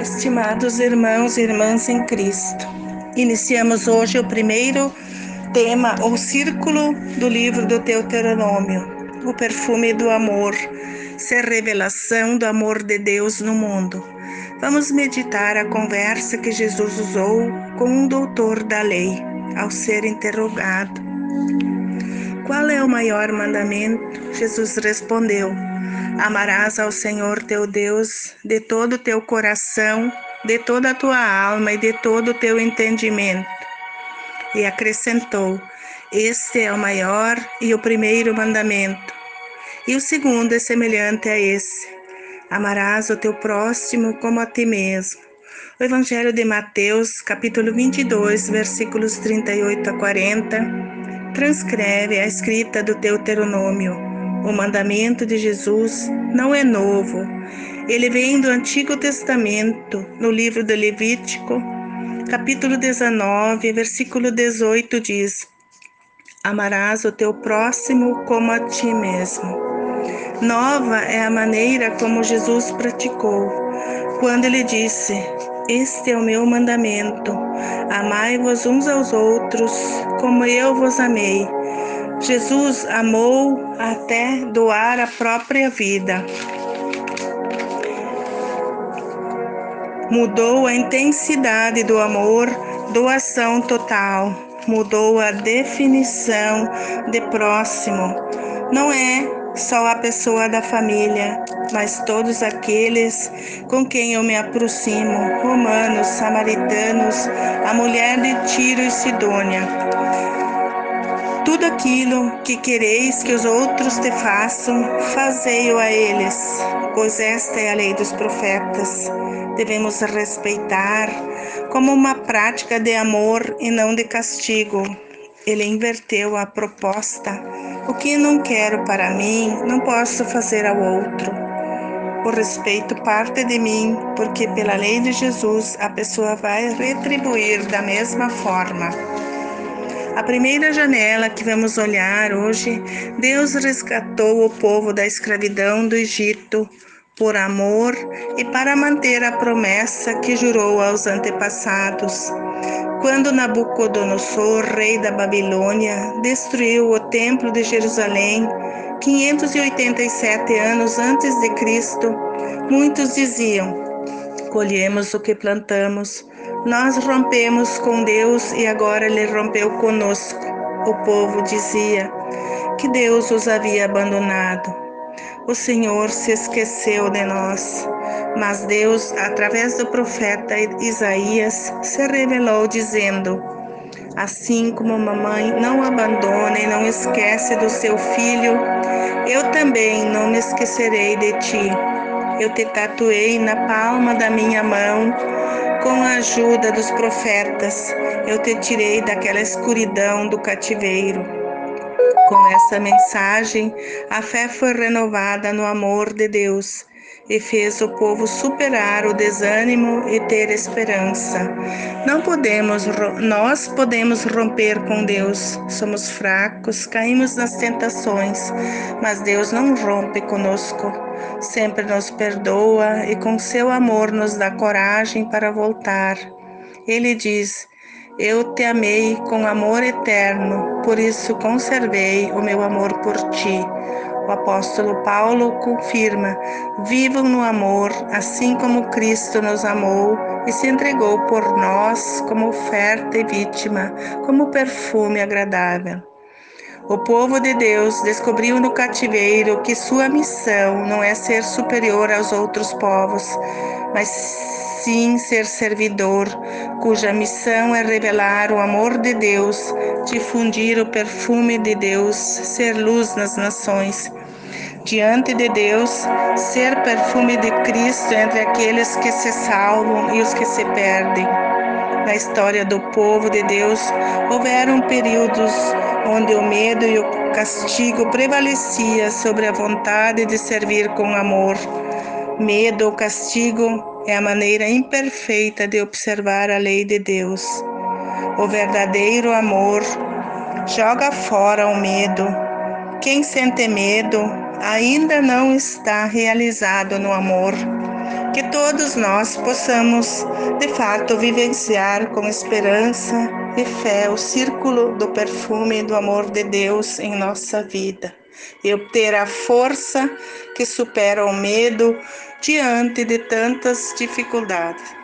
Estimados irmãos e irmãs em Cristo, iniciamos hoje o primeiro tema, o círculo do livro do Deuteronômio, o perfume do amor, ser revelação do amor de Deus no mundo. Vamos meditar a conversa que Jesus usou com um doutor da lei ao ser interrogado. Qual é o maior mandamento? Jesus respondeu: Amarás ao Senhor teu Deus de todo o teu coração, de toda a tua alma e de todo o teu entendimento. E acrescentou: Este é o maior e o primeiro mandamento. E o segundo é semelhante a esse: Amarás o teu próximo como a ti mesmo. O Evangelho de Mateus, capítulo 22, versículos 38 a 40, transcreve a escrita do Deuteronômio o mandamento de Jesus não é novo. Ele vem do Antigo Testamento, no livro do Levítico, capítulo 19, versículo 18 diz: Amarás o teu próximo como a ti mesmo. Nova é a maneira como Jesus praticou, quando ele disse: Este é o meu mandamento: amai-vos uns aos outros, como eu vos amei. Jesus amou até doar a própria vida. Mudou a intensidade do amor, doação total. Mudou a definição de próximo. Não é só a pessoa da família, mas todos aqueles com quem eu me aproximo, romanos, samaritanos, a mulher de Tiro e Sidônia tudo aquilo que quereis que os outros te façam, fazei-o a eles, pois esta é a lei dos profetas. Devemos respeitar como uma prática de amor e não de castigo. Ele inverteu a proposta. O que não quero para mim, não posso fazer ao outro. O respeito parte de mim, porque pela lei de Jesus a pessoa vai retribuir da mesma forma. A primeira janela que vamos olhar hoje, Deus resgatou o povo da escravidão do Egito por amor e para manter a promessa que jurou aos antepassados. Quando Nabucodonosor, rei da Babilônia, destruiu o templo de Jerusalém, 587 anos antes de Cristo, muitos diziam: colhemos o que plantamos. Nós rompemos com Deus e agora Ele rompeu conosco. O povo dizia que Deus os havia abandonado. O Senhor se esqueceu de nós. Mas Deus, através do profeta Isaías, se revelou dizendo: Assim como uma mãe não abandona e não esquece do seu filho, eu também não me esquecerei de ti. Eu te tatuei na palma da minha mão com a ajuda dos profetas, eu te tirei daquela escuridão do cativeiro. Com essa mensagem, a fé foi renovada no amor de Deus e fez o povo superar o desânimo e ter esperança. Não podemos, nós podemos romper com Deus. Somos fracos, caímos nas tentações, mas Deus não rompe conosco sempre nos perdoa e com seu amor nos dá coragem para voltar. Ele diz: Eu te amei com amor eterno, por isso conservei o meu amor por ti. O apóstolo Paulo confirma: vivam no amor, assim como Cristo nos amou e se entregou por nós como oferta e vítima, como perfume agradável. O povo de Deus descobriu no cativeiro que sua missão não é ser superior aos outros povos, mas sim ser servidor, cuja missão é revelar o amor de Deus, difundir o perfume de Deus, ser luz nas nações. Diante de Deus, ser perfume de Cristo entre aqueles que se salvam e os que se perdem. Na história do povo de Deus, houveram períodos onde o medo e o castigo prevalecia sobre a vontade de servir com amor. Medo ou castigo é a maneira imperfeita de observar a lei de Deus. O verdadeiro amor joga fora o medo. Quem sente medo ainda não está realizado no amor. Que todos nós possamos, de fato, vivenciar com esperança e fé o círculo do perfume do amor de Deus em nossa vida e obter a força que supera o medo diante de tantas dificuldades.